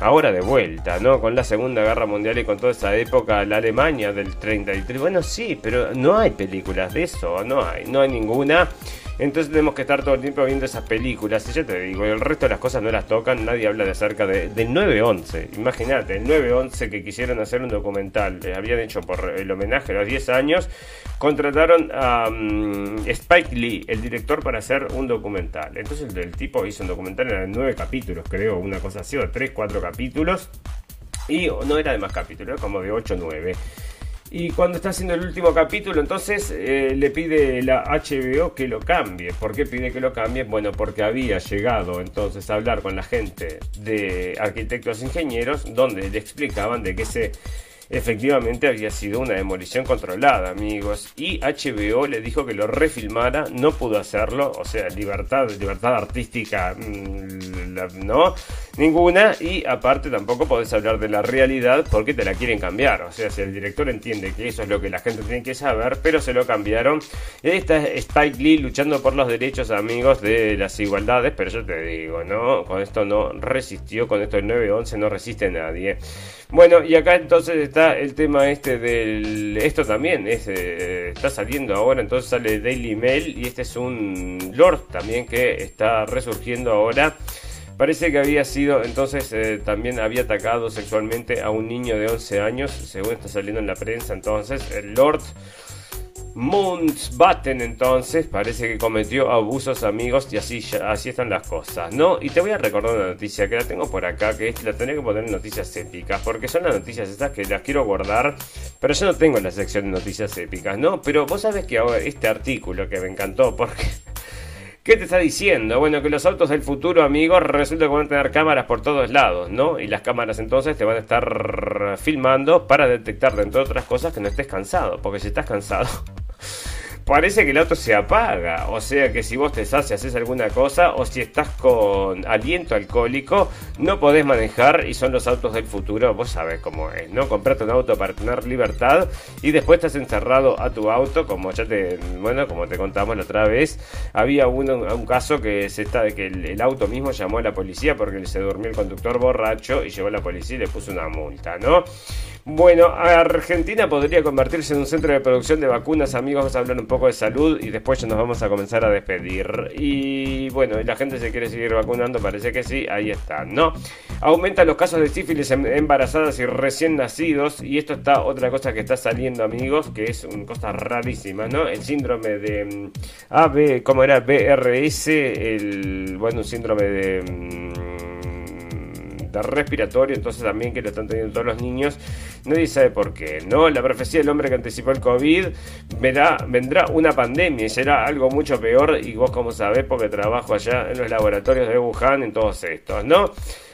ahora de vuelta, ¿no? Con la Segunda Guerra Mundial y con toda esa época, la Alemania del 33. Bueno, sí, pero no hay películas de eso, no hay, no hay ninguna. Entonces tenemos que estar todo el tiempo viendo esas películas. Y ya te digo, el resto de las cosas no las tocan. Nadie habla de acerca de, del 9-11. Imagínate, el 9-11 que quisieron hacer un documental. Les habían hecho por el homenaje a los 10 años. Contrataron a mm, Spike Lee, el director, para hacer un documental. Entonces el, tipo hizo un documental en 9 capítulos, creo, una cosa así, o 3, 4 capítulos. Y no era de más capítulos, era como de 8 9. Y cuando está haciendo el último capítulo, entonces eh, le pide la HBO que lo cambie. ¿Por qué pide que lo cambie? Bueno, porque había llegado entonces a hablar con la gente de arquitectos e ingenieros, donde le explicaban de que se efectivamente había sido una demolición controlada, amigos. Y HBO le dijo que lo refilmara, no pudo hacerlo, o sea, libertad, libertad artística, mm, no, ninguna. Y aparte tampoco podés hablar de la realidad porque te la quieren cambiar. O sea, si el director entiende que eso es lo que la gente tiene que saber, pero se lo cambiaron. Y ahí está Spike Lee luchando por los derechos, amigos, de las igualdades, pero yo te digo, ¿no? Con esto no resistió, con esto el 9-11 no resiste nadie. Bueno, y acá entonces está el tema este del... Esto también eh, está saliendo ahora, entonces sale Daily Mail y este es un Lord también que está resurgiendo ahora. Parece que había sido, entonces eh, también había atacado sexualmente a un niño de 11 años, según está saliendo en la prensa entonces. El Lord Mountbatten entonces parece que cometió abusos amigos y así, así están las cosas, ¿no? Y te voy a recordar una noticia que la tengo por acá, que la tenía que poner en noticias épicas, porque son las noticias estas que las quiero guardar, pero yo no tengo la sección de noticias épicas, ¿no? Pero vos sabés que ahora este artículo que me encantó, porque... ¿Qué te está diciendo? Bueno, que los autos del futuro, amigos, resulta que van a tener cámaras por todos lados, ¿no? Y las cámaras entonces te van a estar filmando para detectar, entre otras cosas, que no estés cansado. Porque si estás cansado, parece que el auto se apaga. O sea que si vos te sacias, haces alguna cosa, o si estás con aliento alcohólico, no podés manejar y son los autos del futuro. Vos sabés cómo es, ¿no? Comprate un auto para tener libertad y después estás encerrado a tu auto, como ya te, bueno, como te contamos la otra vez. Había un caso que se está, que el, auto mismo llamó a la policía porque se durmió el conductor borracho y llegó a la policía y le puso una multa, ¿no? Bueno, Argentina podría convertirse en un centro de producción de vacunas, amigos. Vamos a hablar un poco de salud y después ya nos vamos a comenzar a despedir. Y bueno, la gente se quiere seguir vacunando, parece que sí, ahí está, ¿no? Aumentan los casos de sífilis en embarazadas y recién nacidos. Y esto está otra cosa que está saliendo, amigos, que es una cosa rarísima, ¿no? El síndrome de mm, AB, ¿cómo era? BRS, el, bueno, un síndrome de respiratorio, entonces también que lo están teniendo todos los niños, nadie sabe por qué, ¿no? La profecía del hombre que anticipó el COVID, verá, vendrá una pandemia y será algo mucho peor, y vos como sabés, porque trabajo allá en los laboratorios de Wuhan, en todos estos, ¿no?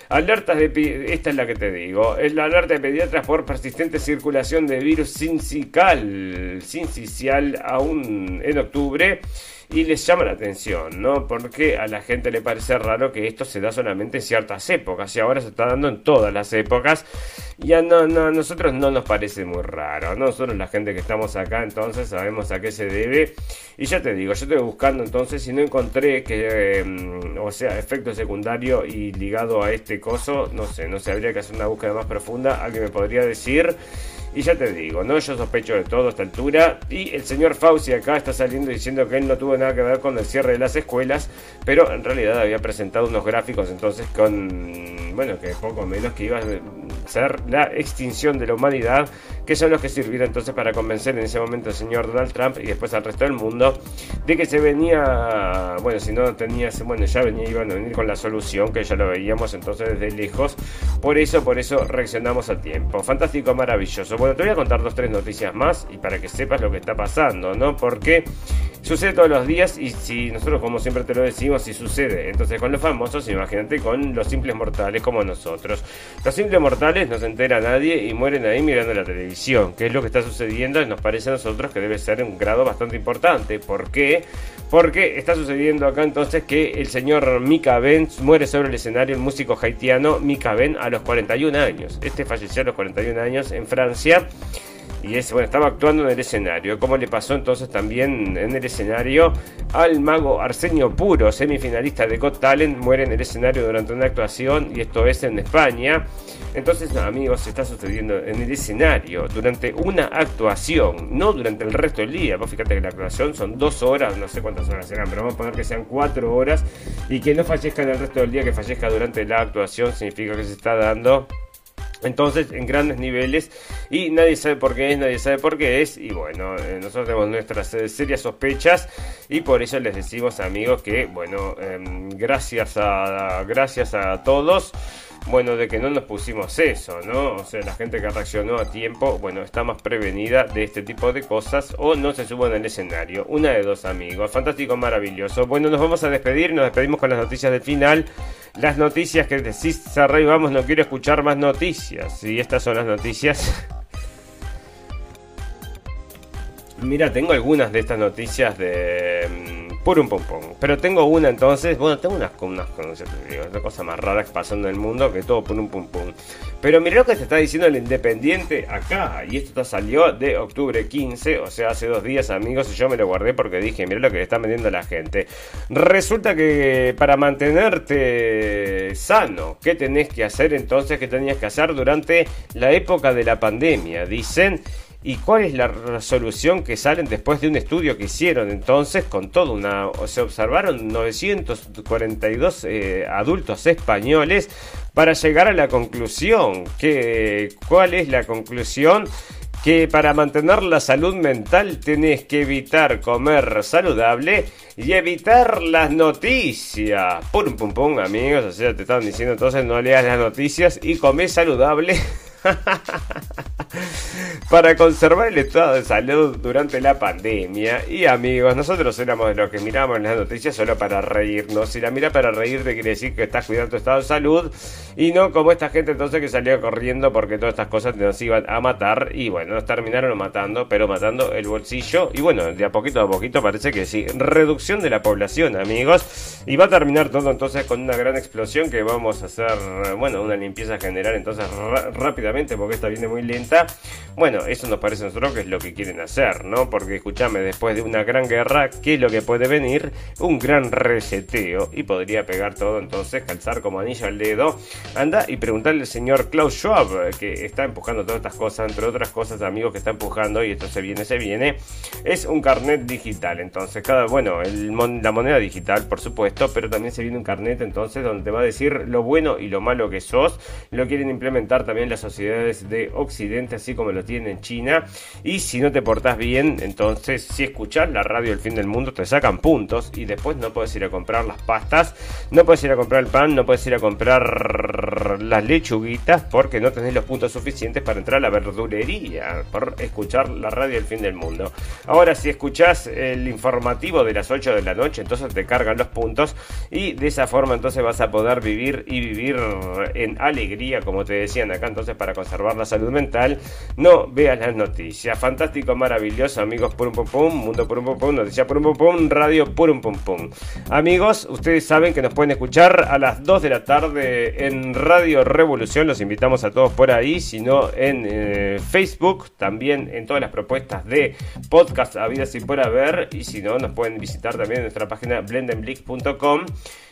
Alertas de... Esta es la que te digo. Es la alerta de pediatras por persistente circulación de virus sincical, sincicial aún en octubre y les llama la atención, ¿no? Porque a la gente le parece raro que esto se da solamente en ciertas épocas y ahora se está dando en todas las épocas. Y a, no, no, nosotros no nos parece muy raro, Nosotros la gente que estamos acá entonces sabemos a qué se debe. Y ya te digo, yo estoy buscando entonces y no encontré que, em, o sea, efecto secundario y ligado a este coso, no sé, no sé, habría que hacer una búsqueda más profunda. Alguien me podría decir. Y ya te digo, ¿no? Yo sospecho de todo a esta altura. Y el señor Fauci acá está saliendo diciendo que él no tuvo nada que ver con el cierre de las escuelas. Pero en realidad había presentado unos gráficos entonces con, bueno, que poco menos que iba a ser la extinción de la humanidad. Que son los que sirvieron entonces para convencer en ese momento al señor Donald Trump y después al resto del mundo de que se venía, bueno, si no tenía, bueno, ya venía, iban a venir con la solución, que ya lo veíamos entonces desde lejos. Por eso, por eso reaccionamos a tiempo. Fantástico, maravilloso. Bueno, te voy a contar dos, tres noticias más y para que sepas lo que está pasando, ¿no? Porque sucede todos los días y si nosotros, como siempre te lo decimos, si sucede, entonces con los famosos, imagínate con los simples mortales como nosotros. Los simples mortales no se entera nadie y mueren ahí mirando la televisión, que es lo que está sucediendo y nos parece a nosotros que debe ser un grado bastante importante. ¿Por qué? Porque está sucediendo acá entonces que el señor Mika Ben muere sobre el escenario, el músico haitiano Mika Ben a los 41 años. Este falleció a los 41 años en Francia Y es, bueno, estaba actuando en el escenario. Como le pasó entonces también en el escenario al mago Arsenio Puro, semifinalista de Got Talent, muere en el escenario durante una actuación y esto es en España. Entonces, amigos, está sucediendo en el escenario durante una actuación, no durante el resto del día. Vos fíjate que la actuación son dos horas, no sé cuántas horas serán, pero vamos a poner que sean cuatro horas y que no fallezca en el resto del día, que fallezca durante la actuación, significa que se está dando entonces, en grandes niveles, y nadie sabe por qué es, nadie sabe por qué es, y bueno, eh, nosotros tenemos nuestras eh, serias sospechas, y por eso les decimos, amigos, que bueno, em, gracias a gracias a todos bueno, de que no nos pusimos eso, ¿no? O sea, la gente que reaccionó a tiempo, bueno, está más prevenida de este tipo de cosas o no se subo en el escenario. Una de dos amigos, fantástico, maravilloso. Bueno, nos vamos a despedir, nos despedimos con las noticias del final. Las noticias que decís, Sarrey, vamos, no quiero escuchar más noticias. Y estas son las noticias. Mira, tengo algunas de estas noticias de Purum pum pum. Pero tengo una entonces, bueno, tengo unas, unas, una cosa más rara que pasando en el mundo que todo purum pum pum. Pero mira lo que se está diciendo el Independiente acá. Y esto salió de octubre 15, o sea, hace dos días, amigos. Y yo me lo guardé porque dije, mira lo que le está vendiendo la gente. Resulta que para mantenerte sano, ¿qué tenés que hacer entonces? ¿Qué tenías que hacer durante la época de la pandemia? Dicen ¿Y cuál es la resolución que salen después de un estudio que hicieron entonces con todo una... Se observaron 942 eh, adultos españoles para llegar a la conclusión. Que, ¿Cuál es la conclusión? que para mantener la salud mental tenés que evitar comer saludable y evitar las noticias. Pum, pum, pum, amigos. O sea, te estaban diciendo entonces no leas las noticias y comés saludable. para conservar el estado de salud durante la pandemia. Y amigos, nosotros éramos de los que miramos las noticias solo para reírnos. Si la mira para reírte quiere decir que estás cuidando tu estado de salud y no como esta gente entonces que salió corriendo porque todas estas cosas nos iban a matar. Y bueno, nos terminaron matando, pero matando el bolsillo. Y bueno, de a poquito a poquito parece que sí. Reducción de la población, amigos. Y va a terminar todo entonces con una gran explosión que vamos a hacer, bueno, una limpieza general entonces rápidamente porque esta viene muy lenta. Bueno, eso nos parece a nosotros que es lo que quieren hacer, ¿no? Porque escúchame, después de una gran guerra, ¿qué es lo que puede venir? Un gran reseteo y podría pegar todo entonces, calzar como anillo al dedo. Anda y preguntarle al señor Klaus Schwab, que está empujando todas estas cosas, entre otras cosas, amigos, que está empujando y esto se viene, se viene. Es un carnet digital, entonces, cada, bueno, la moneda digital, por supuesto, pero también se viene un carnet entonces donde te va a decir lo bueno y lo malo que sos. Lo quieren implementar también las de Occidente, así como lo tiene en China. Y si no te portás bien, entonces si escuchás la radio del fin del mundo, te sacan puntos y después no puedes ir a comprar las pastas, no puedes ir a comprar el pan, no puedes ir a comprar las lechuguitas porque no tenés los puntos suficientes para entrar a la verdulería por escuchar la radio del fin del mundo. Ahora, si escuchás el informativo de las 8 de la noche, entonces te cargan los puntos y de esa forma entonces vas a poder vivir y vivir en alegría, como te decían acá, entonces para conservar la salud mental, no veas las noticias. Fantástico, maravilloso, amigos, por un pum pum, mundo por un pum pum, noticias por un pum pum, radio por un pum pum. Amigos, ustedes saben que nos pueden escuchar a las 2 de la tarde en Radio Revolución, los invitamos a todos por ahí, sino en eh, Facebook, también en todas las propuestas de podcast habidas y por haber, y si no, nos pueden visitar también en nuestra página blendenblick.com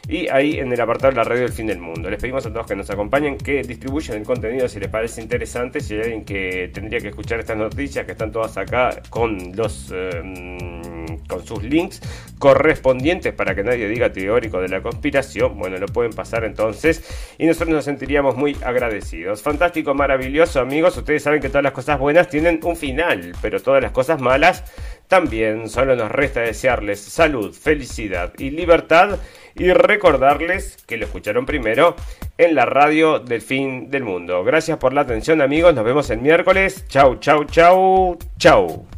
y ahí en el apartado de la radio del fin del mundo. Les pedimos a todos que nos acompañen, que distribuyan el contenido si les parece interesante, si hay alguien que tendría que escuchar estas noticias que están todas acá con los em, con sus links correspondientes para que nadie diga teórico de la conspiración, bueno, lo pueden pasar entonces y nosotros nos sentiríamos muy agradecidos. Fantástico, maravilloso, amigos. Ustedes saben que todas las cosas buenas tienen un final, pero todas las cosas malas también. Solo nos resta desearles salud, felicidad y libertad y recordarles que lo escucharon primero en la radio del fin del mundo. Gracias por la atención amigos, nos vemos el miércoles. Chau, chau, chau, chau.